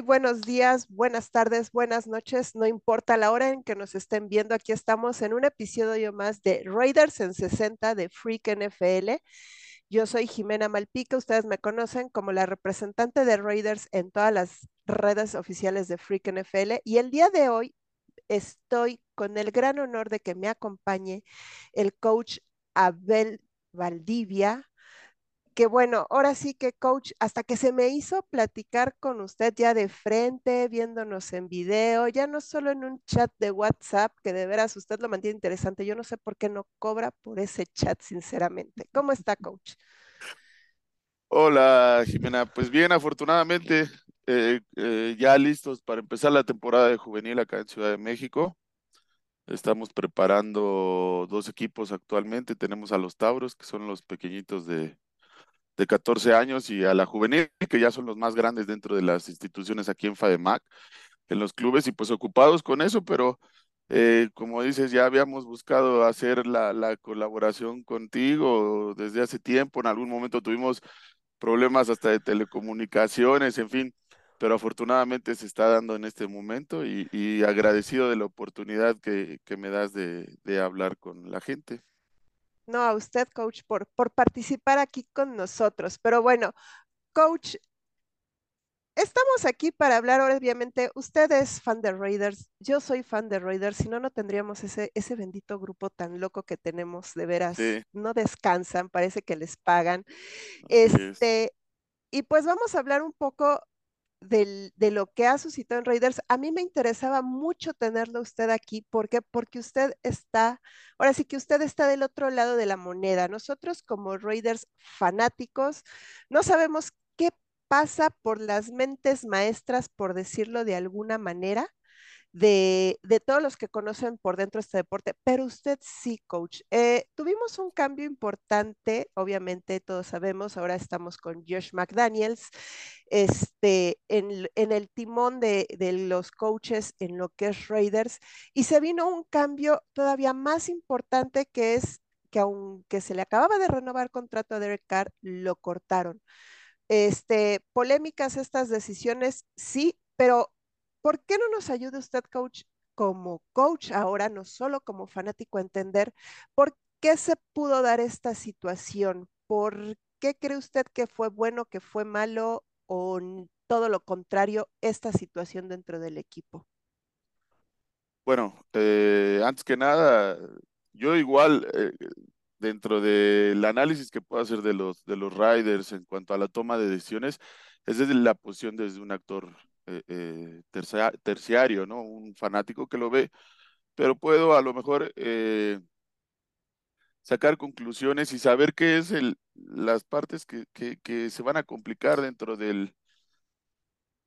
Buenos días, buenas tardes, buenas noches, no importa la hora en que nos estén viendo, aquí estamos en un episodio más de Raiders en 60 de Freak NFL. Yo soy Jimena Malpica, ustedes me conocen como la representante de Raiders en todas las redes oficiales de Freak NFL y el día de hoy estoy con el gran honor de que me acompañe el coach Abel Valdivia, que bueno, ahora sí que coach, hasta que se me hizo platicar con usted ya de frente, viéndonos en video, ya no solo en un chat de WhatsApp, que de veras usted lo mantiene interesante, yo no sé por qué no cobra por ese chat, sinceramente. ¿Cómo está, coach? Hola, Jimena. Pues bien, afortunadamente, eh, eh, ya listos para empezar la temporada de juvenil acá en Ciudad de México. Estamos preparando dos equipos actualmente. Tenemos a los Tauros, que son los pequeñitos de, de 14 años y a la juvenil, que ya son los más grandes dentro de las instituciones aquí en FADEMAC, en los clubes, y pues ocupados con eso, pero eh, como dices, ya habíamos buscado hacer la, la, colaboración contigo desde hace tiempo, en algún momento tuvimos problemas hasta de telecomunicaciones, en fin, pero afortunadamente se está dando en este momento y, agradecido de la oportunidad que, me das de hablar con la gente. No, a usted, coach, por, por participar aquí con nosotros. Pero bueno, coach, estamos aquí para hablar, obviamente, usted es fan de Raiders, yo soy fan de Raiders, si no, no tendríamos ese, ese bendito grupo tan loco que tenemos, de veras, Sí, no descansan, parece que les pagan. así es. Este, y pues vamos a hablar un poco del- de lo que ha suscitado en Raiders. A mí me interesaba mucho tenerlo usted aquí. ¿Por qué? Porque usted está, ahora sí que usted está del otro lado de la moneda. Nosotros como Raiders fanáticos no sabemos qué pasa por las mentes maestras, por decirlo de alguna manera, de, de todos los que conocen por dentro este deporte, pero usted sí, coach. Eh, tuvimos un cambio importante, obviamente todos sabemos, ahora estamos con Josh McDaniels, este, en, en el timón de, de los coaches en lo que es Raiders, y se vino un cambio todavía más importante que es que aunque se le acababa de renovar contrato a Derek Carr, lo cortaron. Este, polémicas estas decisiones, sí, pero ¿por qué no nos ayuda usted, coach, como coach ahora, no solo como fanático, a entender por qué se pudo dar esta situación? ¿Por qué cree usted que fue bueno, que fue malo o todo lo contrario, esta situación dentro del equipo? Bueno, eh, antes que nada, yo igual, eh, dentro del análisis que puedo hacer de los, de los riders en cuanto a la toma de decisiones, es desde la posición desde un actor eh, eh, tercia- terciario, ¿no? Un fanático que lo ve, pero puedo a lo mejor eh, sacar conclusiones y saber qué es el, las partes que, que, se van a complicar dentro del,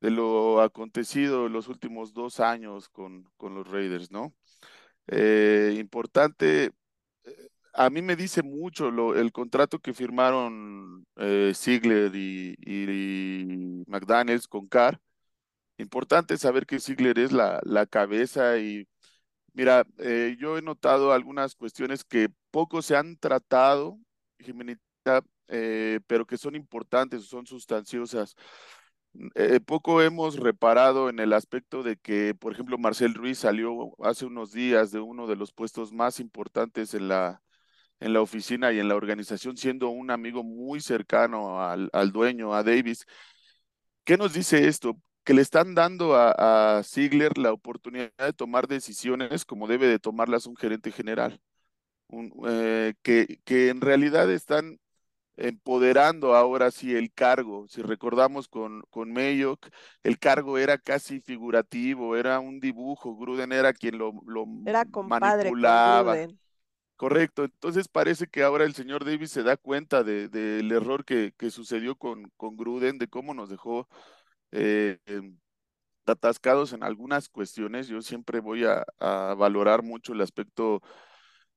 de lo acontecido los últimos dos años con, con los Raiders, ¿no? Importante, a mí me dice mucho lo, el contrato que firmaron eh, Ziegler y, y McDaniels con Carr. Importante saber que Ziegler es la, la cabeza y mira, eh, yo he notado algunas cuestiones que poco se han tratado, Jimenita, eh, pero que son importantes, son sustanciosas. Eh, poco hemos reparado en el aspecto de que, por ejemplo, Marcel Ruiz salió hace unos días de uno de los puestos más importantes en la, en la oficina y en la organización, siendo un amigo muy cercano al, al dueño, a Davis. ¿Qué nos dice esto? Que le están dando a, a Ziegler la oportunidad de tomar decisiones como debe de tomarlas un gerente general, un, eh, que, que en realidad están empoderando ahora sí el cargo. Si recordamos con, con Mayock, el cargo era casi figurativo, era un dibujo, Gruden era quien lo, lo Era compadre con manipulaba. Correcto, entonces parece que ahora el señor Davis se da cuenta de, del error que, que sucedió con, con Gruden, de cómo nos dejó eh, em, atascados en algunas cuestiones. Yo siempre voy a, a valorar mucho el aspecto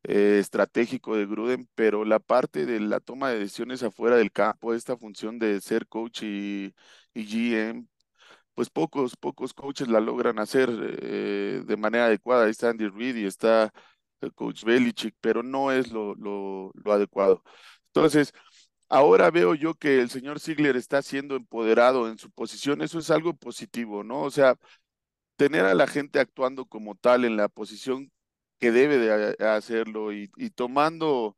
eh, estratégico de Gruden, pero la parte de la toma de decisiones afuera del campo, esta función de ser coach y, y GM, pues pocos, pocos coaches la logran hacer eh, de manera adecuada. Ahí está Andy Reid y está el coach Belichick, pero no es lo, lo, lo adecuado. Entonces, ahora veo yo que el señor Ziegler está siendo empoderado en su posición, eso es algo positivo, ¿no? O sea, tener a la gente actuando como tal en la posición que debe de hacerlo y, tomando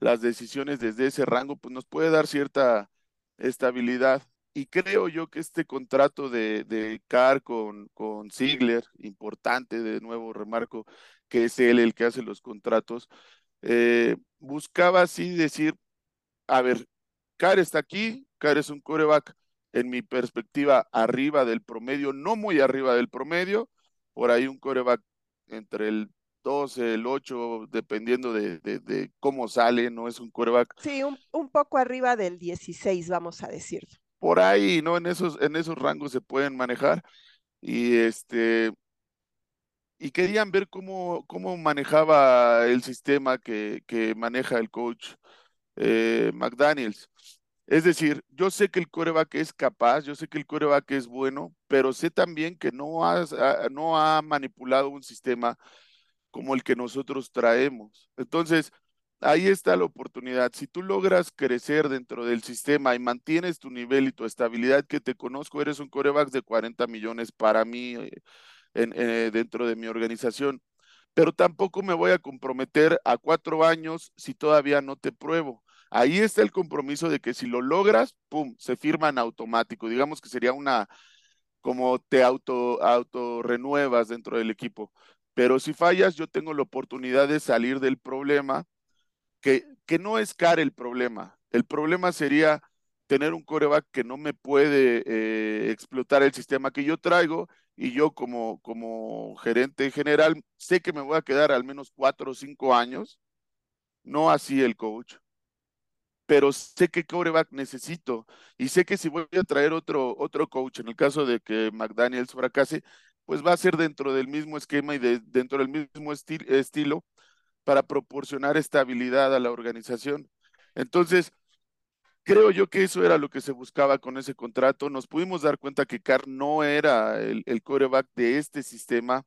las decisiones desde ese rango, pues nos puede dar cierta estabilidad. Y creo yo que este contrato de, de Carr con, con Ziegler, importante, de nuevo remarco, que es él el que hace los contratos, eh, buscaba así decir, a ver, Carr está aquí, Carr es un coreback, en mi perspectiva, arriba del promedio, no muy arriba del promedio, por ahí un coreback entre el 12, el 8, dependiendo de, de, de cómo sale, no es un coreback. Sí, un, un, poco arriba del 16, vamos a decirlo. Por ahí, ¿no? En esos, en esos rangos se pueden manejar. Y este, y querían ver cómo, cómo manejaba el sistema que, que maneja el coach eh, McDaniels. Es decir, yo sé que el coreback es capaz, yo sé que el coreback es bueno, pero sé también que no, ha manipulado un sistema como el que nosotros traemos. Entonces, ahí está la oportunidad. Si tú logras crecer dentro del sistema y mantienes tu nivel y tu estabilidad, que te conozco, eres un coreback de 40 millones para mí eh, eh, dentro de mi organización. Pero tampoco me voy a comprometer a cuatro años si todavía no te pruebo. Ahí está el compromiso de que si lo logras, pum, se firma en automático. Digamos que sería una, como te auto, auto renuevas dentro del equipo. Pero si fallas, yo tengo la oportunidad de salir del problema, que, que no es car el problema. El problema sería tener un coreback que no me puede eh, explotar el sistema que yo traigo y yo como, como gerente general sé que me voy a quedar al menos cuatro o cinco años, no así el coach pero sé qué coreback necesito y sé que si voy a traer otro, otro coach, en el caso de que McDaniels fracase, pues va a ser dentro del mismo esquema y de, dentro del mismo esti estilo para proporcionar estabilidad a la organización. Entonces, creo yo que eso era lo que se buscaba con ese contrato. Nos pudimos dar cuenta que Carr no era el, el coreback de este sistema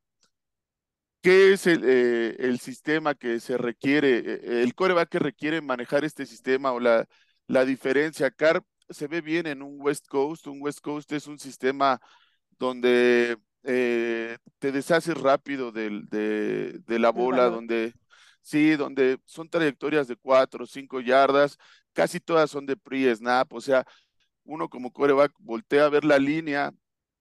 ¿Qué es el, eh, el, sistema que se requiere, eh, el coreback que requiere manejar este sistema o la, la diferencia? CAR se ve bien en un West Coast. Un West Coast es un sistema donde eh, te deshaces rápido del, de, de, la bola, donde sí, donde son trayectorias de cuatro o cinco yardas, casi todas son de pre-snap, o sea, uno como coreback voltea a ver la línea,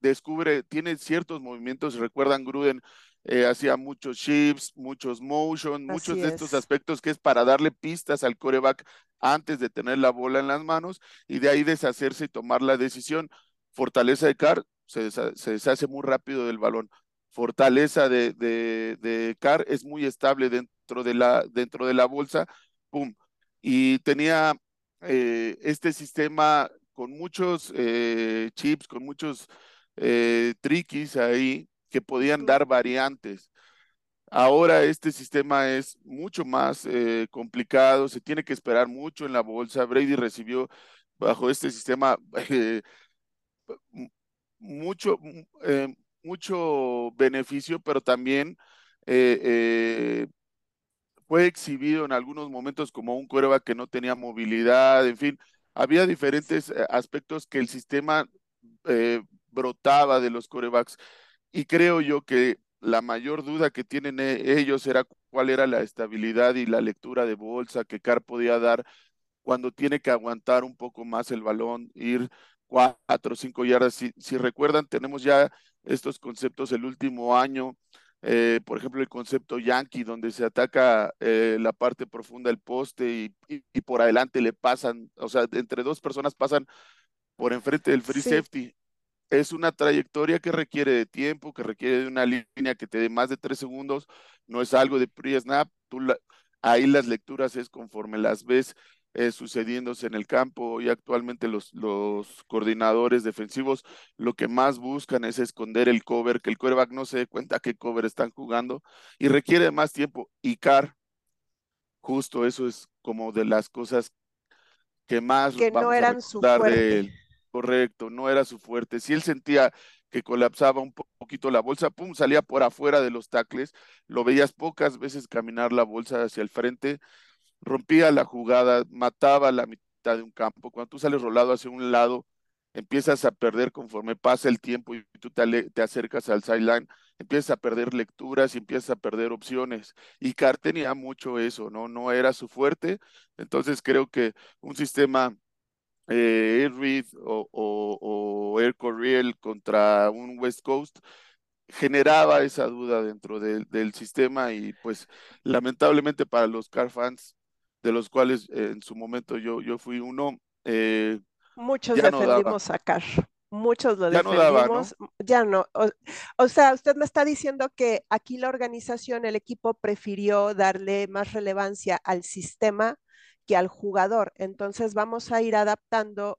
descubre, tiene ciertos movimientos, recuerdan Gruden, eh, hacía muchos shifts, muchos motion, muchos de estos aspectos que es para darle pistas al coreback antes de tener la bola en las manos y de ahí deshacerse y tomar la decisión. Fortaleza de Carr se, deshace, se deshace muy rápido del balón. Fortaleza de, de, de Carr es muy estable dentro de la, dentro de la bolsa. Pum. Y tenía eh, este sistema con muchos eh, chips, con muchos eh, triquis ahí que podían dar variantes. Ahora este sistema es mucho más eh, complicado, se tiene que esperar mucho en la bolsa. Brady recibió bajo este sistema mucho, mucho beneficio, pero también fue exhibido en algunos momentos como un cuerva que no tenía movilidad, en fin, había diferentes aspectos que el sistema brotaba de los corebacks. Y creo yo que la mayor duda que tienen e, ellos era cuál era la estabilidad y la lectura de bolsa que Carr podía dar cuando tiene que aguantar un poco más el balón, ir cuatro o cinco yardas. Si, si, recuerdan, tenemos ya estos conceptos el último año, eh, por ejemplo, el concepto Yankee, donde se ataca eh, la parte profunda del poste y, y, y, por adelante le pasan, o sea, entre dos personas pasan por enfrente del free sí. safety es una trayectoria que requiere de tiempo, que requiere de una línea que te dé más de tres segundos, no es algo de pre-snap, la, ahí las lecturas es conforme las ves eh, sucediéndose en el campo y actualmente los, los coordinadores defensivos lo que más buscan es esconder el cover, que el quarterback no se dé cuenta qué cover están jugando y requiere más tiempo. Y Car, justo eso es como de las cosas que más que no eran su fuerte. de él. Correcto, no era su fuerte. Si él sentía que colapsaba un poquito la bolsa, pum, salía por afuera de los tacles, lo veías pocas veces caminar la bolsa hacia el frente, rompía la jugada, mataba la mitad de un campo. Cuando tú sales rolado hacia un lado, empiezas a perder conforme pasa el tiempo y tú te, te acercas al sideline, empiezas a perder lecturas y empiezas a perder opciones. Y Carr tenía mucho eso, ¿no? No era su fuerte. Entonces creo que un sistema eh, Air Reed o, Air Corriel contra un West Coast generaba esa duda dentro del sistema y pues lamentablemente para los car fans de los cuales en su momento yo, yo fui uno, eh, Muchos defendimos a Carr. Muchos lo ya defendimos. No Ya no. O, sea, usted me está diciendo que aquí la organización, el equipo prefirió darle más relevancia al sistema que al jugador. Entonces vamos a ir adaptando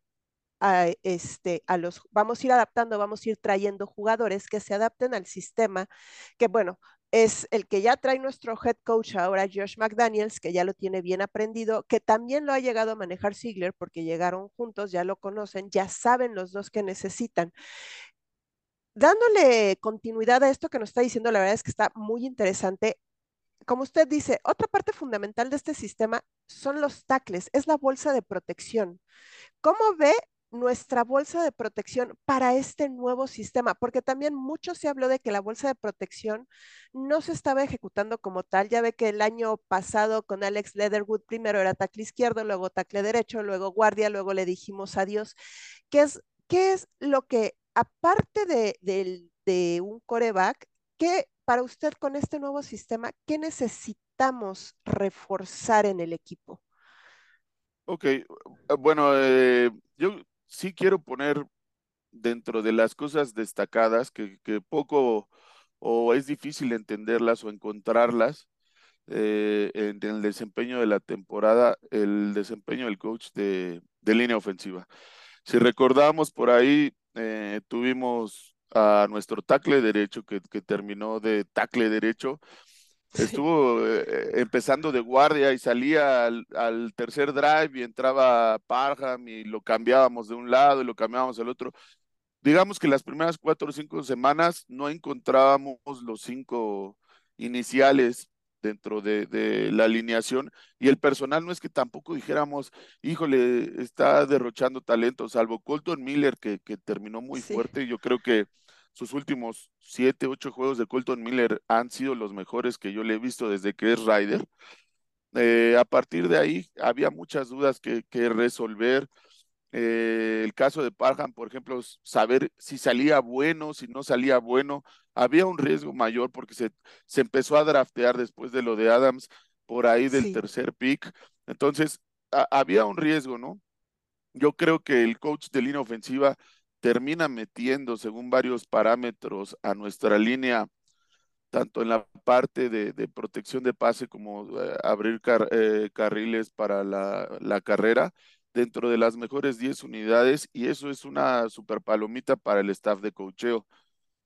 a, este, a los, vamos a ir adaptando, vamos a ir trayendo jugadores que se adapten al sistema, que bueno, es el que ya trae nuestro head coach ahora, Josh McDaniels, que ya lo tiene bien aprendido, que también lo ha llegado a manejar Ziegler porque llegaron juntos, ya lo conocen, ya saben los dos que necesitan. Dándole continuidad a esto que nos está diciendo, la verdad es que está muy interesante. Como usted dice, otra parte fundamental de este sistema son los tacles, es la bolsa de protección. ¿Cómo ve nuestra bolsa de protección para este nuevo sistema, porque también mucho se habló de que la bolsa de protección no se estaba ejecutando como tal. Ya ve que el año pasado con Alex Leatherwood primero era tackle izquierdo, luego tackle derecho, luego guardia, luego le dijimos adiós. ¿Qué es, qué es lo que, aparte de, de un coreback, qué para usted con este nuevo sistema, qué necesitamos reforzar en el equipo? Ok, bueno, eh, yo sí quiero poner dentro de las cosas destacadas que, poco o es difícil entenderlas o encontrarlas eh, en, el desempeño de la temporada, el desempeño del coach de, línea ofensiva. Si recordamos por ahí, eh, tuvimos a nuestro tackle derecho que, que terminó de tackle derecho Estuvo eh, empezando de guardia y salía al, tercer drive y entraba Parham y lo cambiábamos de un lado y lo cambiábamos al otro. Digamos que las primeras cuatro o cinco semanas no encontrábamos los cinco iniciales dentro de, la alineación y el personal no es que tampoco dijéramos, híjole, está derrochando talento, salvo Colton Miller que, que terminó muy fuerte. Yo creo que sus últimos siete, ocho juegos de Colton Miller han sido los mejores que yo le he visto desde que es Ryder. Eh, a partir de ahí había muchas dudas que, resolver. Eh, el caso de Parham, por ejemplo, saber si salía bueno, si no salía bueno. Había un riesgo mayor porque se, se empezó a draftear después de lo de Adams por ahí del tercer pick. Entonces, había un riesgo, ¿no? Yo creo que el coach de línea ofensiva termina metiendo, según varios parámetros, a nuestra línea, tanto en la parte de, protección de pase como eh, abrir eh, carriles para la, carrera, dentro de las mejores 10 unidades, y eso es una super palomita para el staff de cocheo.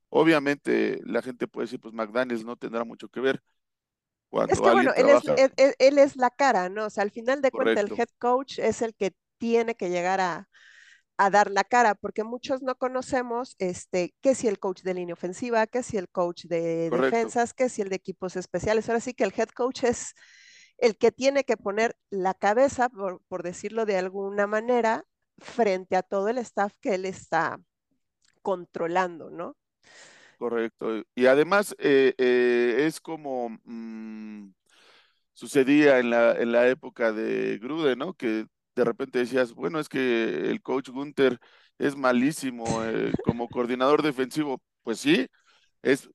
Obviamente, la gente puede decir, pues McDaniels no tendrá mucho que ver. Cuando es que bueno, él, es, la cara, ¿no? O sea, al final de cuentas, el head coach es el que tiene que llegar a, a dar la cara, porque muchos no conocemos este, qué si el coach de línea ofensiva, qué si el coach de defensas, qué si el de equipos especiales. Ahora sí que el head coach es el que tiene que poner la cabeza, por, decirlo de alguna manera, frente a todo el staff que él está controlando, ¿no? Correcto. Y además eh, eh, es como mm, sucedía en la, en la época de Grude, ¿no? Que de repente decías, bueno, es que el coach Gunther es malísimo eh, como coordinador defensivo. Pues sí, es,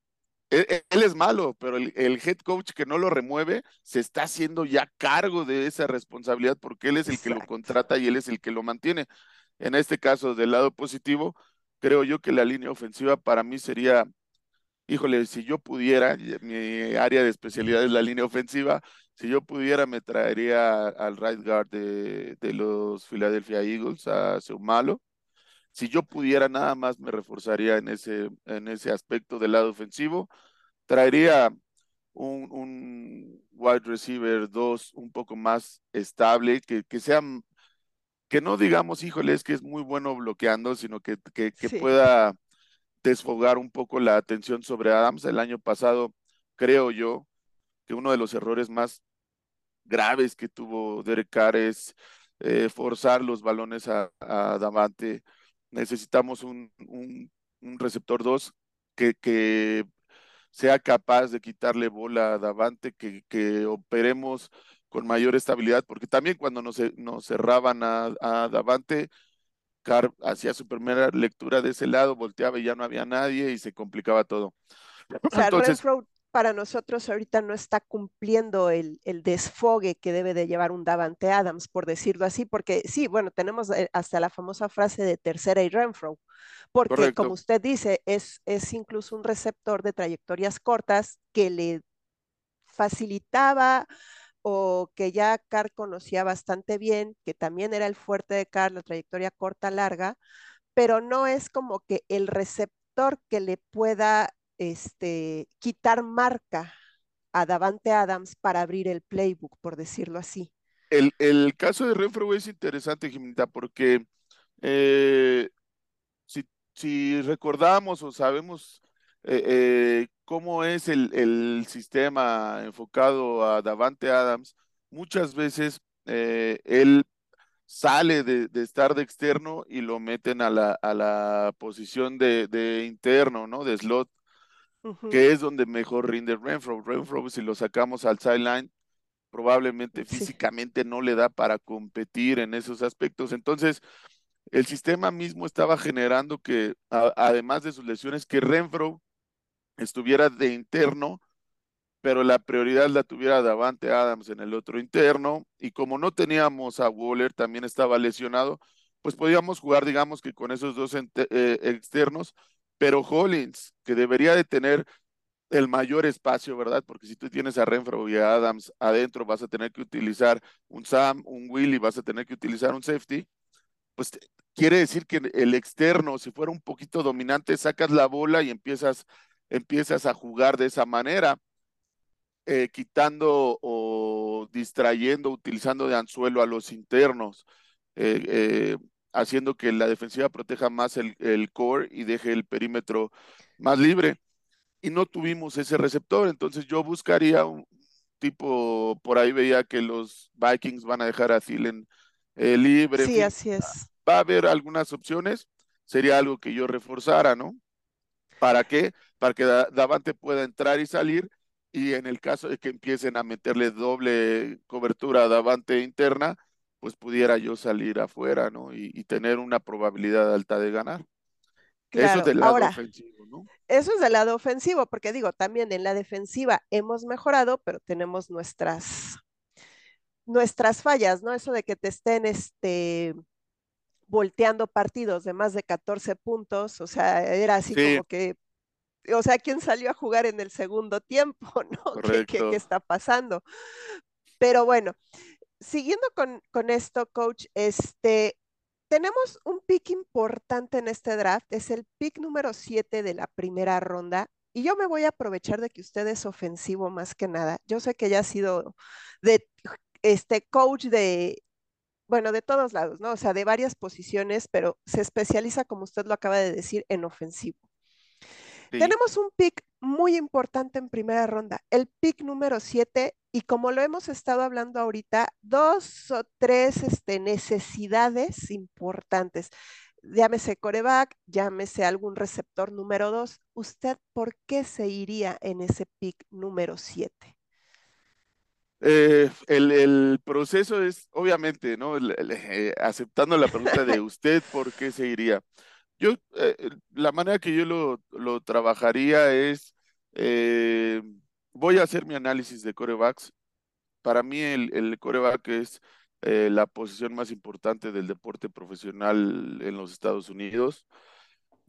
e, e, él, es malo, pero el, head coach que no lo remueve se está haciendo ya cargo de esa responsabilidad porque él es el que lo contrata y él es el que lo mantiene. En este caso, del lado positivo, creo yo que la línea ofensiva para mí sería híjole, si yo pudiera, mi área de especialidad es la línea ofensiva, si yo pudiera me traería al right guard de, los Philadelphia Eagles, a Seumalo. Si yo pudiera nada más me reforzaría en ese, en ese aspecto del lado ofensivo. Traería un, un wide receiver 2 un poco más estable, que, que sea, que no digamos, híjole, es que es muy bueno bloqueando, sino que, que, pueda desfogar un poco la atención sobre Adams. El año pasado, creo yo, que uno de los errores más graves que tuvo Derek Carr es eh, forzar los balones a, Davante. Necesitamos un, receptor 2 que, sea capaz de quitarle bola a Davante, que, operemos con mayor estabilidad, porque también cuando nos, cerraban a Davante, Carr hacía su primera lectura de ese lado, volteaba y ya no había nadie y se complicaba todo. O sea, Entonces, Renfro para nosotros ahorita no está cumpliendo el, el, desfogue que debe de llevar un Davante Adams, por decirlo así, porque sí, bueno, tenemos eh, hasta la famosa frase de tercera y Renfro, porque Correcto. como usted dice, es, es incluso un receptor de trayectorias cortas que le facilitaba o que ya Carr conocía bastante bien, que también era el fuerte de Carr, la trayectoria corta, larga, pero no es como que el receptor que le pueda este, quitar marca a Davante Adams para abrir el playbook, por decirlo así. El, el caso de Renfro es interesante, Jimenita, porque eh, si, si, recordamos o sabemos eh, eh, cómo es el, el, sistema enfocado a Davante Adams, muchas veces eh, él sale de, de, estar de externo y lo meten a la, a la posición de, de interno, ¿no? De slot que es donde mejor rinde Renfro. Renfro, si lo sacamos al sideline, probablemente sí. físicamente no le da para competir en esos aspectos. Entonces, el sistema mismo estaba generando que, a, además de sus lesiones, que Renfro estuviera de interno, pero la prioridad la tuviera Davante Adams en el otro interno. Y como no teníamos a Waller, también estaba lesionado, pues podíamos jugar, digamos que con esos dos eh, externos pero Hollins, que debería de tener el mayor espacio, ¿verdad? Porque si tú tienes a Renfro y a Adams adentro, vas a tener que utilizar un Sam, un Willy, vas a tener que utilizar un safety, pues quiere decir que el externo, si fuera un poquito dominante, sacas la bola y empiezas, empiezas a jugar de esa manera, eh, quitando o distrayendo, utilizando de anzuelo a los internos. Eh, eh, haciendo que la defensiva proteja más el, el, core y deje el perímetro más libre. Y no tuvimos ese receptor, entonces yo buscaría un tipo, por ahí veía que los Vikings van a dejar a Thielen eh, libre. Sí, así es. Va a haber algunas opciones, sería algo que yo reforzara, ¿no? ¿Para qué? Para que Davante pueda entrar y salir y en el caso de que empiecen a meterle doble cobertura a Davante interna, pues pudiera yo salir afuera, ¿no? Y, y tener una probabilidad alta de ganar. Claro. Eso es del lado Ahora, ofensivo, ¿no? Eso es del lado ofensivo, porque digo, también en la defensiva hemos mejorado, pero tenemos nuestras, nuestras fallas, ¿no? Eso de que te estén este, volteando partidos de más de 14 puntos, o sea, era así sí. como que, o sea, ¿quién salió a jugar en el segundo tiempo, ¿no? ¿Qué, qué, qué está pasando? Pero bueno, siguiendo con, con, esto, coach, este, tenemos un pick importante en este draft, es el pick número 7 de la primera ronda. Y yo me voy a aprovechar de que usted es ofensivo más que nada. Yo sé que ya ha sido de este coach de, bueno, de todos lados, ¿no? O sea, de varias posiciones, pero se especializa, como usted lo acaba de decir, en ofensivo. Sí. Tenemos un pick muy importante en primera ronda, el pick número 7 y como lo hemos estado hablando ahorita, dos o tres este, necesidades importantes. Llámese coreback, llámese algún receptor número dos. ¿Usted por qué se iría en ese pick número siete? Eh, el, el, proceso es, obviamente, ¿no? El, el, eh, aceptando la pregunta de usted, ¿por qué se iría? Yo, eh, la manera que yo lo, lo trabajaría es, voy a hacer mi análisis de corebacks. Para mí el, el coreback es la posición más importante del deporte profesional en los Estados Unidos.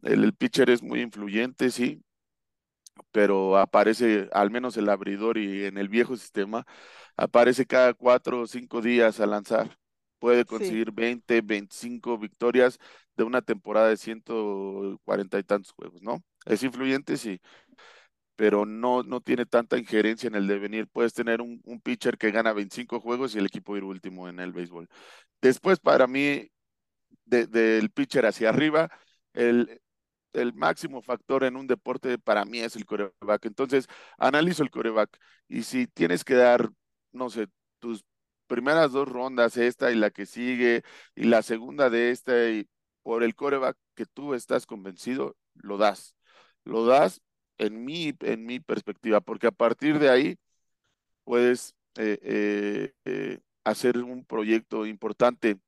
El, pitcher es muy influyente, sí, pero aparece al menos el abridor y en el viejo sistema aparece cada cuatro o cinco días a lanzar. Puede conseguir sí. 20, 25 victorias de una temporada de 140 y tantos juegos, ¿no? Es influyente, sí, pero no, no tiene tanta injerencia en el devenir. Puedes tener un, un pitcher que gana 25 juegos y el equipo ir último en el béisbol. Después, para mí, del de, pitcher hacia arriba, el, el máximo factor en un deporte para mí es el coreback. Entonces, analizo el coreback y si tienes que dar, no sé, tus primeras dos rondas, esta y la que sigue, y la segunda de esta, y por el coreback que tú estás convencido, lo das. Lo das en mi, en mi perspectiva, porque a partir de ahí puedes eh, eh, eh, hacer un proyecto importante.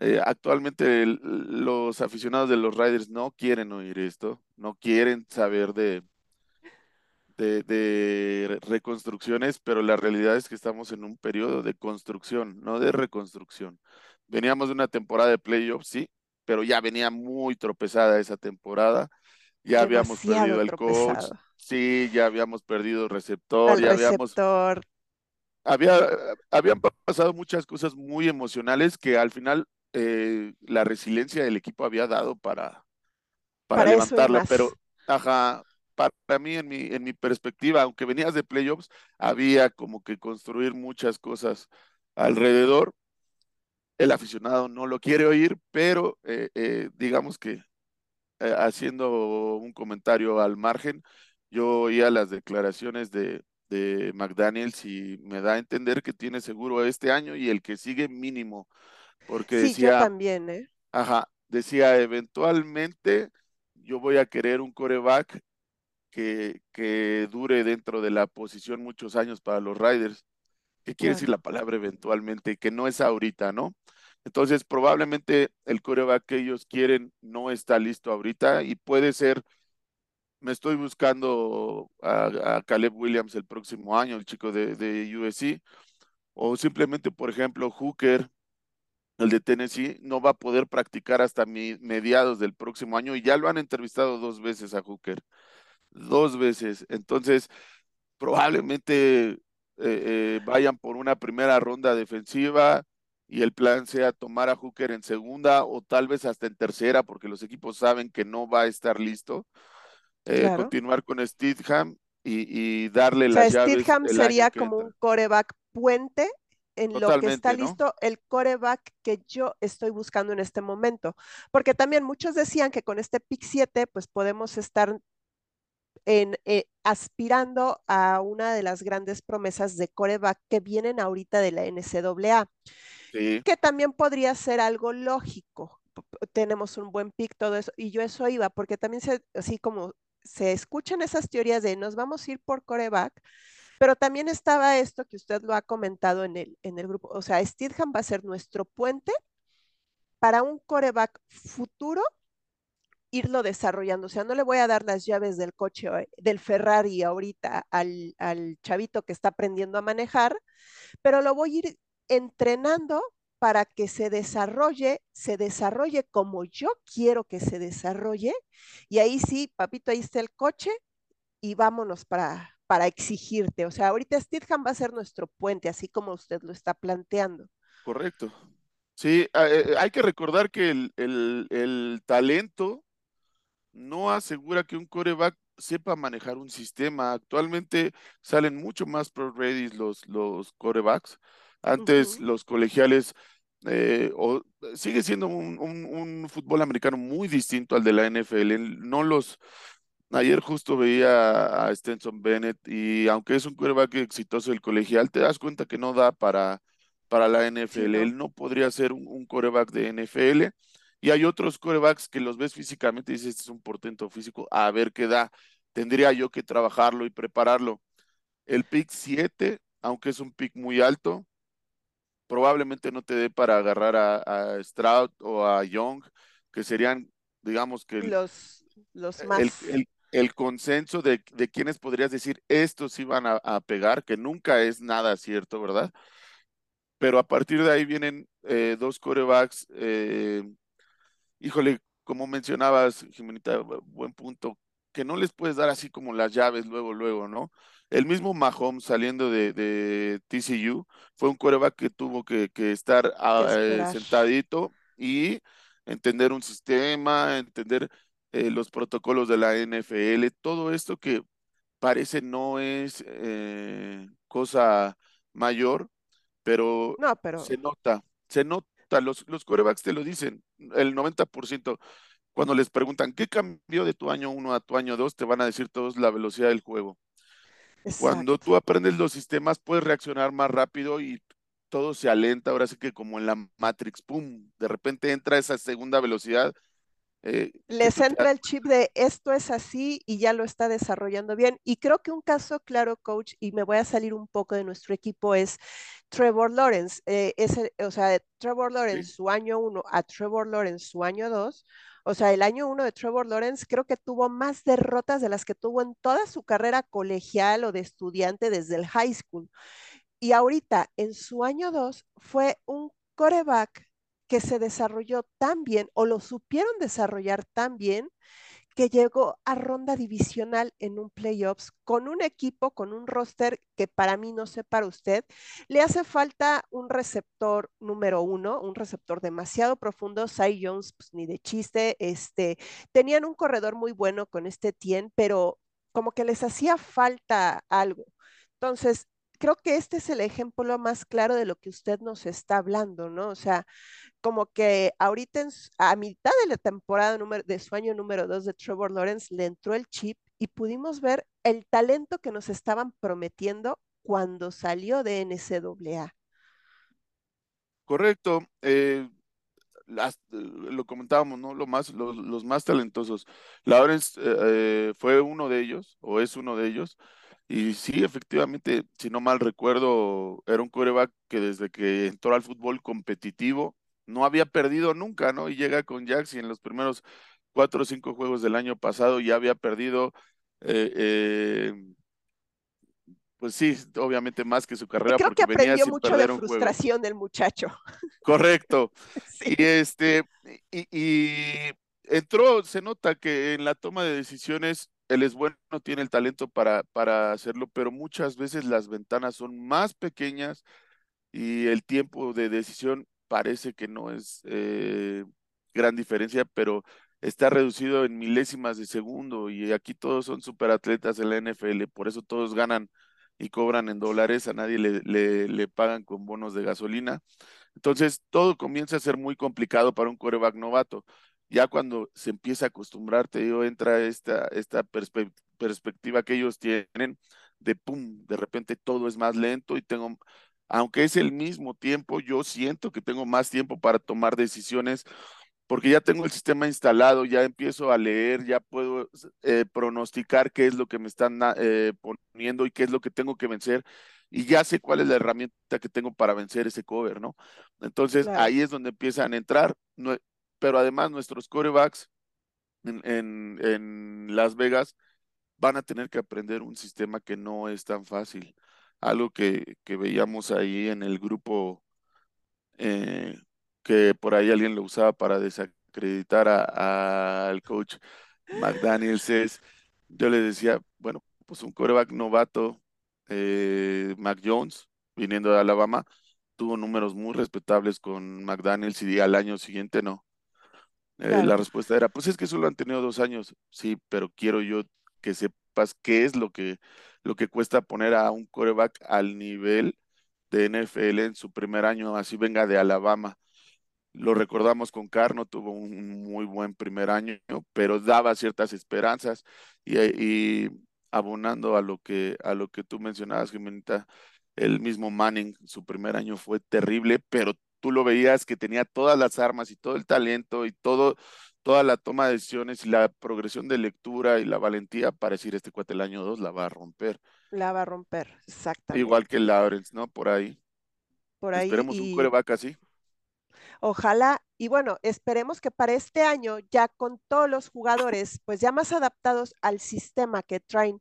Eh, actualmente el- los aficionados de los Riders no quieren oír esto, no quieren saber de, de, de reconstrucciones, pero la realidad es que estamos en un periodo de construcción, no de reconstrucción. Veníamos de una temporada de playoffs, sí, pero ya venía muy tropezada esa temporada. Ya habíamos perdido el coach, sí, ya habíamos perdido receptor, Al ya habíamos, receptor, había, habían pasado muchas cosas muy emocionales que al final eh, la resiliencia del equipo había dado para, para para levantarla, pero ajá, para mí, en mi, en mi perspectiva, aunque venías de playoffs, había como que construir muchas cosas alrededor. El aficionado no lo quiere oír, pero eh, eh, digamos que eh, haciendo un comentario al margen, yo oía las declaraciones de, de McDaniels y me da a entender que tiene seguro este año y el que sigue mínimo, porque Sí, yo decía, también, ¿eh? ajá, decía, eventualmente yo voy a querer un coreback que, que dure dentro de la posición muchos años para los Riders. ¿Qué quiere decir la palabra eventualmente? Que no es ahorita, ¿no? Entonces, probablemente el coreback que ellos quieren no está listo ahorita y puede ser, me estoy buscando a, a Caleb Williams el próximo año, el chico de, de USC, o simplemente, por ejemplo, Hooker, el de Tennessee, no va a poder practicar hasta mi, mediados del próximo año y ya lo han entrevistado dos veces a Hooker, dos veces. Entonces, probablemente eh, eh, vayan por una primera ronda defensiva y el plan sea tomar a Hooker en segunda o tal vez hasta en tercera, porque los equipos saben que no va a estar listo. Eh, Claro. continuar con Steedham y, y darle O sea, llaves Steadham sería como un entra. coreback puente en lo que está Totalmente, ¿no? listo el coreback que yo estoy buscando en este momento. Porque también muchos decían que con este pick 7, pues podemos estar en, eh, aspirando a una de las grandes promesas de coreback que vienen ahorita de la NCAA, Sí, que también podría ser algo lógico. Tenemos un buen pick, todo eso, y yo eso iba, porque también se, así como se escuchan esas teorías de nos vamos a ir por coreback, pero también estaba esto que usted lo ha comentado en el, en el grupo, o sea, Steedham va a ser nuestro puente para un coreback futuro irlo desarrollando. O sea, no le voy a dar las llaves del coche, eh, del Ferrari ahorita al, al chavito que está aprendiendo a manejar, pero lo voy a ir entrenando para que se desarrolle, se desarrolle como yo quiero que se desarrolle. Y ahí sí, papito, ahí está el coche y vámonos para, para exigirte. O sea, ahorita Steadham va a ser nuestro puente, así como usted lo está planteando. correcto. Sí, eh, hay que recordar que el, el, el talento no asegura que un coreback sepa manejar un sistema. Actualmente salen mucho más pro ready los, los corebacks. Uh Antes -huh. los colegiales eh, o, sigue siendo un, un, un, fútbol americano muy distinto al de la NFL. No los Ayer justo veía a Stenson Bennett y aunque es un quarterback exitoso del colegial, te das cuenta que no da para, para la NFL. Él no podría ser un, un quarterback de NFL. Y hay otros quarterbacks que los ves físicamente y dices, este es un portento físico, a ver qué da. Tendría yo que trabajarlo y prepararlo. El pick 7, aunque es un pick muy alto, probablemente no te dé para agarrar a, a Stroud o a Young, que serían, digamos que el, Los, los más. el, el consenso de, de quienes podrías decir estos iban a, a, pegar, que nunca es nada cierto, ¿verdad? Pero a partir de ahí vienen eh, dos corebacks, eh, híjole, como mencionabas, Jimenita, buen punto, que no les puedes dar así como las llaves luego, luego, ¿no? El mismo Mahomes saliendo de, de TCU fue un coreback que tuvo que, que estar Que uh, esperar. sentadito y entender un sistema, entender eh, los protocolos de la NFL, todo esto que parece no es eh, cosa mayor, pero No, pero se nota, se nota, los, los corebacks te lo dicen, el 90%, cuando les preguntan, ¿qué cambió de tu año 1 a tu año 2? Te van a decir todos la velocidad del juego. Cuando tú aprendes los sistemas, puedes reaccionar más rápido y todo se alenta. Ahora sí que como en la Matrix, ¡pum! De repente entra esa segunda velocidad eh, les entra el chip de esto es así y ya lo está desarrollando bien. Y creo que un caso claro, coach, y me voy a salir un poco de nuestro equipo, es Trevor Lawrence. Eh, o sea, Trevor Sí, Lawrence, su año uno, a Trevor Lawrence, su año dos. O sea, el año uno de Trevor Lawrence creo que tuvo más derrotas de las que tuvo en toda su carrera colegial o de estudiante desde el high school. Y ahorita, en su año 2 fue un coreback que se desarrolló tan bien o lo supieron desarrollar tan bien que llegó a ronda divisional en un playoffs con un equipo, con un roster que para mí, no sé para usted, le hace falta un receptor número uno, un receptor demasiado profundo, Cy Jones, pues ni de chiste, este, tenían un corredor muy bueno con este Tien, pero como que les hacía falta algo. Entonces, creo que este es el ejemplo más claro de lo que usted nos está hablando, ¿no? O sea, como que ahorita en a mitad de la temporada número, de su año número 2 de Trevor Lawrence le entró el chip y pudimos ver el talento que nos estaban prometiendo cuando salió de NCAA. correcto. Eh, lo comentábamos, ¿no? Lo más, los, los más talentosos. Lawrence eh, eh, fue uno de ellos, o es uno de ellos. Y sí, efectivamente, si no mal recuerdo, era un quarterback que desde que entró al fútbol competitivo no había perdido nunca, ¿no? Y llega con Jax y en los primeros cuatro o cinco juegos del año pasado ya había perdido, eh, eh, pues sí, obviamente más que su Y carrera creo que porque venía aprendió sin mucho de frustración el muchacho. Correcto. sí, Y este, y, y entró, se nota que en la toma de decisiones él es bueno, tiene el talento para, para hacerlo, pero muchas veces las ventanas son más pequeñas y el tiempo de decisión parece que no es eh, gran diferencia, pero está reducido en milésimas de segundo y aquí todos son superatletas en la NFL, por eso todos ganan y cobran en dólares, a nadie le, le, le pagan con bonos de gasolina. Entonces, todo comienza a ser muy complicado para un coreback novato. Ya cuando se empieza a acostumbrar, te digo, entra esta, esta perspe perspectiva que ellos tienen de pum, de repente todo es más lento y tengo, aunque es el mismo tiempo, yo siento que tengo más tiempo para tomar decisiones porque ya tengo el sistema instalado, ya empiezo a leer, ya puedo eh, pronosticar qué es lo que me están eh, poniendo y qué es lo que tengo que vencer y ya sé cuál es la herramienta que tengo para vencer ese cover, ¿no? Entonces claro, ahí es donde empiezan a entrar, no, pero además nuestros corebacks en, en, en Las Vegas van a tener que aprender un sistema que no es tan fácil. Algo que, que veíamos ahí en el grupo eh, que por ahí alguien lo usaba para desacreditar a- al coach McDaniels es, yo le decía, bueno, pues un quarterback novato, eh, Mac viniendo de Alabama, tuvo números muy respetables con McDaniels y al año siguiente no. Eh, la respuesta era, pues es que solo han tenido dos años. Sí, pero quiero yo que sepas qué es lo que, lo que cuesta poner a un quarterback al nivel de NFL en su primer año, así venga de Alabama. Lo recordamos con Carno, tuvo un muy buen primer año, pero daba ciertas esperanzas y, y abonando a lo que, a lo que tú mencionabas, Jimenita, el mismo Manning, su primer año fue terrible, pero tú lo veías que tenía todas las armas y todo el talento y todo, toda la toma de decisiones y la progresión de lectura y la valentía para decir este cuate el año 2 la va a romper. La va a romper, Igual que exactamente. Lawrence, ¿no? Por ahí. Por ahí Esperemos un y coreback así. Ojalá, y bueno, esperemos que para este año, ya con todos los jugadores, pues ya más adaptados al sistema que traen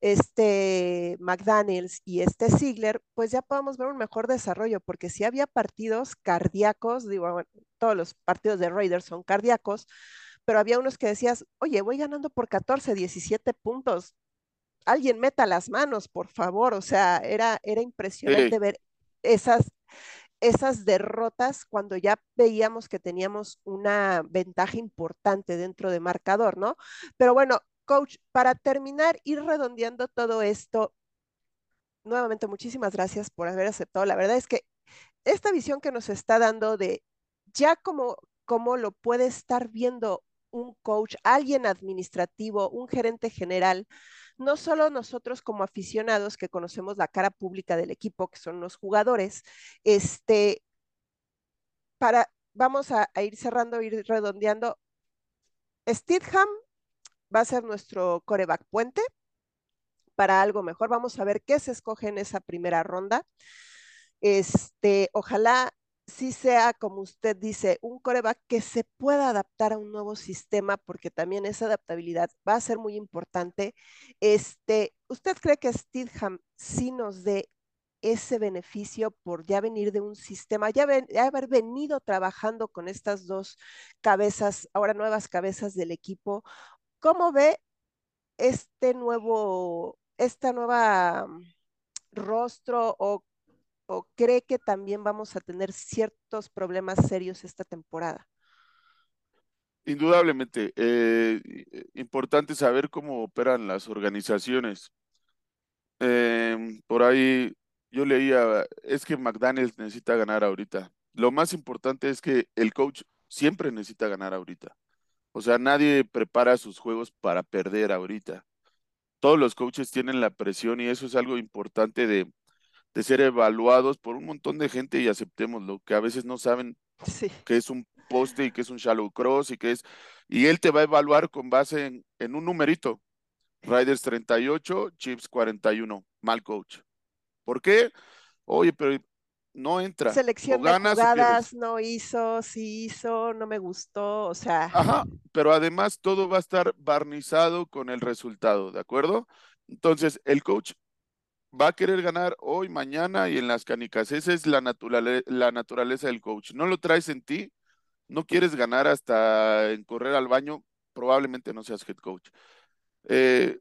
este McDaniels y este Ziegler, pues ya podamos ver un mejor desarrollo, porque si había partidos cardíacos, digo, bueno, todos los partidos de Raiders son cardíacos, pero había unos que decías, oye, voy ganando por 14, 17 puntos, alguien meta las manos, por favor, o sea, era, era Sí, impresionante ver esas esas derrotas cuando ya veíamos que teníamos una ventaja importante dentro de marcador, ¿no? Pero bueno, coach, para terminar, ir redondeando todo esto, nuevamente muchísimas gracias por haber aceptado. La verdad es que esta visión que nos está dando de ya como, como lo puede estar viendo un coach, alguien administrativo, un gerente general no solo nosotros como aficionados que conocemos la cara pública del equipo, que son los jugadores, este, para, vamos a, ir cerrando, ir redondeando. Stidham va a ser nuestro coreback puente para algo mejor. Vamos a ver qué se escoge en esa primera ronda. Este, ojalá sí sea, como usted dice, un coreback que se pueda adaptar a un nuevo sistema, porque también esa adaptabilidad va a ser muy importante. Este, ¿Usted cree que Stidham sí nos dé ese beneficio por ya venir de un sistema, ya, ya, haber venido trabajando con estas dos cabezas, ahora nuevas cabezas del equipo? ¿Cómo ve este nuevo, esta nueva mm, rostro o cree que también vamos a tener ciertos problemas serios esta temporada? Indudablemente, eh, importante saber cómo operan las organizaciones. Eh, por ahí yo leía, es que McDaniels necesita ganar ahorita. Lo más importante es que el coach siempre necesita ganar ahorita. O sea, nadie prepara sus juegos para perder ahorita. Todos los coaches tienen la presión y eso es algo importante de, de ser evaluados por un montón de gente y aceptemos lo que a veces no saben sí. que es un poste y que es un shallow cross y que es, y él te va a evaluar con base en, en un numerito. Riders 38, Chips 41, mal coach. ¿Por qué? Oye, pero no entra. Selección o ganas, de jugadas, no hizo, sí hizo, no me gustó, o sea. Ajá, pero además todo va a estar barnizado con el resultado, ¿de acuerdo? Entonces, el coach va a querer ganar hoy, mañana y en las canicas. Esa es la, naturale la naturaleza del coach. No lo traes en ti, no quieres ganar hasta en correr al baño, probablemente no seas head coach. Eh,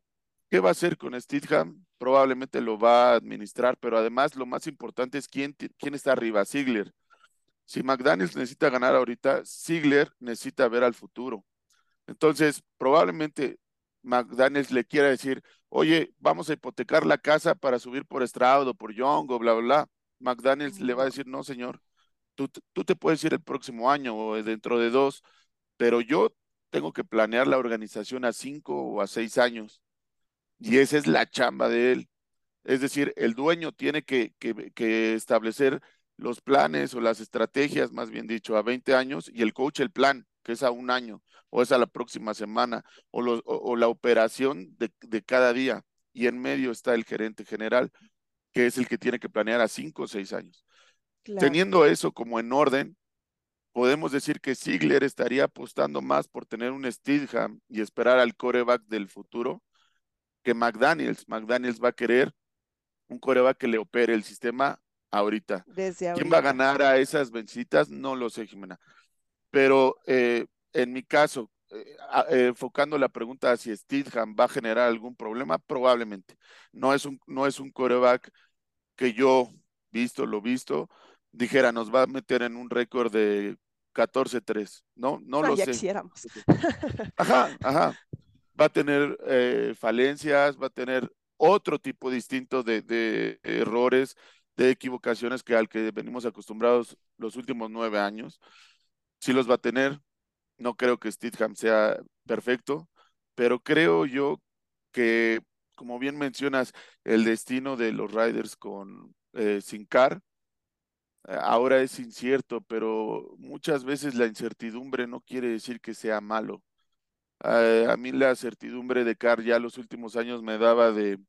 ¿Qué va a hacer con Stidham? Probablemente lo va a administrar, pero además lo más importante es quién, quién está arriba, Ziegler. Si McDaniels necesita ganar ahorita, Ziegler necesita ver al futuro. Entonces, probablemente McDaniels le quiera decir, oye, vamos a hipotecar la casa para subir por Stroud o por Young o bla, bla, bla. McDaniels le va a decir, no, señor, tú, tú te puedes ir el próximo año o dentro de dos, pero yo tengo que planear la organización a cinco o a seis años. Y esa es la chamba de él. Es decir, el dueño tiene que, que, que establecer los planes o las estrategias, más bien dicho, a 20 años y el coach el plan, que es a un año o es a la próxima semana o, lo, o, o la operación de, de, cada día. Y en medio está el gerente general, que es el que tiene que planear a cinco o seis años. Claro. Teniendo eso como en orden, podemos decir que Ziegler estaría apostando más por tener un Stidham y esperar al coreback del futuro que McDaniels. McDaniels va a querer un coreback que le opere el sistema ahorita. Desde ¿Quién va a ganar a esas vencitas? No lo sé, Jimena. Pero eh, en mi caso, eh, enfocando la pregunta si Stidham va a generar algún problema, probablemente. No es un, no es un coreback que yo, visto lo visto, dijera nos va a meter en un récord de 14-3. No, no ah, lo ya sé. Quisiéramos. Ajá, ajá. Va a tener eh, falencias, va a tener otro tipo distinto de, errores, de equivocaciones que al que venimos acostumbrados los últimos nueve años. Sí los va a tener. No creo que Stidham sea perfecto, pero creo yo que, como bien mencionas, el destino de los Riders con eh, Sin Car ahora es incierto, pero muchas veces la incertidumbre no quiere decir que sea malo. Uh, a mí la certidumbre de Carr ya los últimos años me daba de,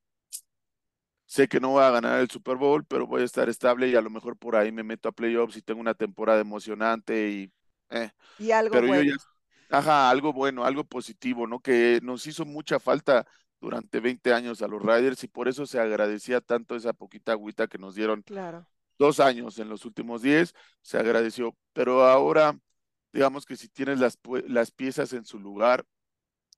sé que no voy a ganar el Super Bowl, pero voy a estar estable y a lo mejor por ahí me meto a playoffs y tengo una temporada emocionante y... Eh. Y algo pero bueno. Yo ya, ajá, algo bueno, algo positivo, ¿no? Que nos hizo mucha falta durante 20 años a los Riders y por eso se agradecía tanto esa poquita agüita que nos dieron claro. dos años en los últimos 10, se agradeció. Pero ahora, digamos que si tienes las, las piezas en su lugar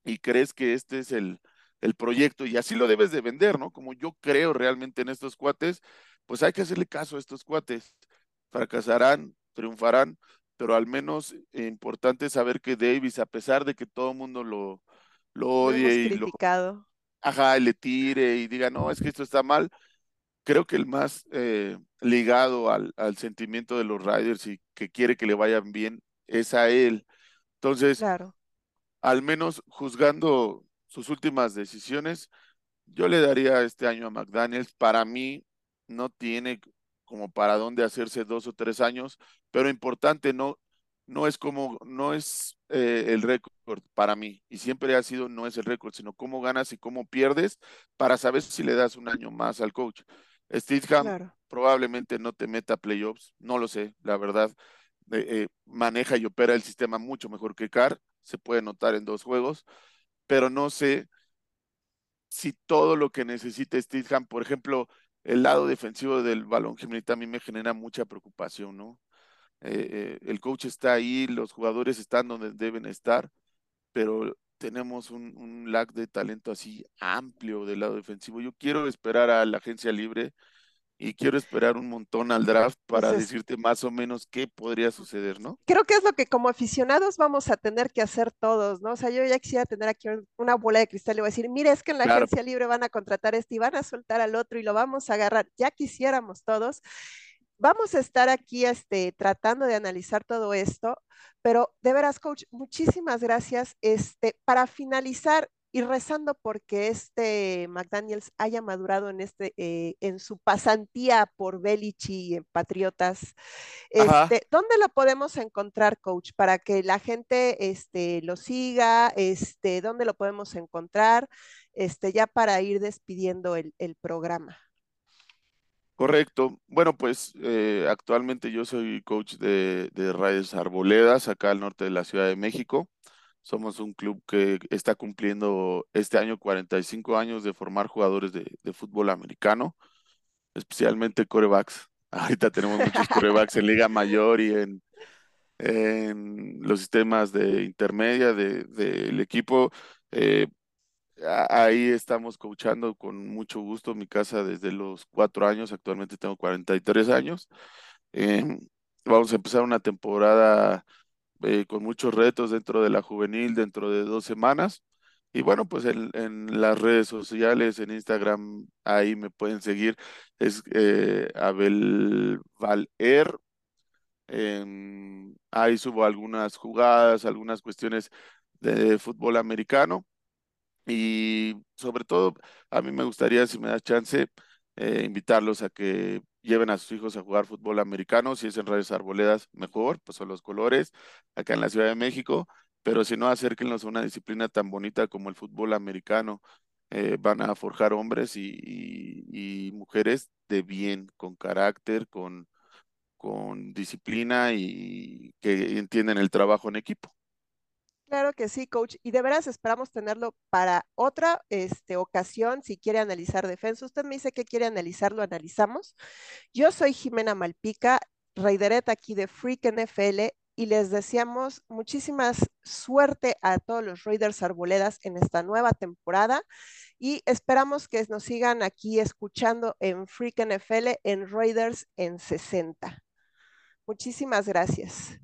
y crees que este es el, el proyecto y así lo debes de vender, ¿no? Como yo creo realmente en estos cuates, pues hay que hacerle caso a estos cuates. Fracasarán, triunfarán, pero al menos es importante saber que Davis, a pesar de que todo el mundo lo, lo odie lo y criticado. lo, ajá, y le tire y diga, no, es que esto está mal, creo que el más eh, ligado al, al, sentimiento de los Riders y que quiere que le vayan bien es a él. Entonces, claro. Al menos juzgando sus últimas decisiones, Yo le daría este año a McDaniels. Para mí no tiene como para dónde hacerse dos o tres años, pero importante, no, no es como, no es eh, el récord para mí, y siempre ha sido, no es el récord, sino cómo ganas y cómo pierdes para saber si le das un año más al coach. Stidham Claro. probablemente no te meta playoffs, no lo sé, la verdad. Eh, eh, maneja y opera el sistema mucho mejor que Carr, se puede notar en dos juegos, pero no sé si todo lo que necesita Stidham, por ejemplo, el lado defensivo del balón Jimenita a mí me genera mucha preocupación, ¿no? Eh, eh, el coach está ahí, los jugadores están donde deben estar, pero tenemos un, un lag de talento así amplio del lado defensivo. Yo quiero esperar a la agencia libre y quiero esperar un montón al draft para decirte más o menos qué podría suceder, ¿no? creo que es lo que como aficionados vamos a tener que hacer todos, ¿no? O sea, yo ya quisiera tener aquí un- una bola de cristal y voy a decir, mira, es que en la Claro, agencia libre van a contratar este y van a soltar al otro y lo vamos a agarrar. Ya quisiéramos todos. Vamos a estar aquí este, tratando de analizar todo esto, pero de veras, coach, muchísimas gracias. Este, para finalizar y rezando porque este McDaniels haya madurado en, este, eh, en su pasantía por Belichi en Patriotas, este, ¿dónde lo podemos encontrar, coach? Para que la gente este, lo siga, este, ¿dónde lo podemos encontrar? Este, ya para ir despidiendo el, el programa. Correcto. Bueno, pues eh, actualmente yo soy coach de, de Arboledas, acá al norte de la Ciudad de México. Somos un club que está cumpliendo este año 45 años de formar jugadores de, fútbol americano, especialmente corebacks. Ahorita tenemos muchos corebacks en Liga Mayor y en, los sistemas de intermedia de- del equipo. Eh, Ahí estamos coachando con mucho gusto mi casa desde los cuatro años, actualmente tengo 43 años. Em, vamos a empezar una temporada eh, con muchos retos dentro de la juvenil dentro de dos semanas. Y bueno, pues en, las redes sociales, en Instagram, ahí me pueden seguir. Es eh, Abel Valer. Em, ahí subo algunas jugadas, algunas cuestiones de fútbol americano. Y sobre todo, a mí me gustaría, si me da chance, eh, invitarlos a que lleven a sus hijos a jugar fútbol americano. Si es en Rayos Arboledas, mejor, pues son los colores, acá en la Ciudad de México. Pero si no, acérquenlos a una disciplina tan bonita como el fútbol americano. Eh, van a forjar hombres y, y- y mujeres de bien, con carácter, con, con disciplina y que entienden el trabajo en equipo. Claro que sí, coach. Y de veras esperamos tenerlo para otra este, ocasión, si quiere analizar defensa. Usted me dice que quiere analizar, lo analizamos. Yo soy Jimena Malpica, Raideret aquí de Freak NFL y les deseamos muchísimas suerte a todos los Raiders Arboledas en esta nueva temporada y esperamos que nos sigan aquí escuchando en Freak NFL en Raiders en 60. Muchísimas gracias.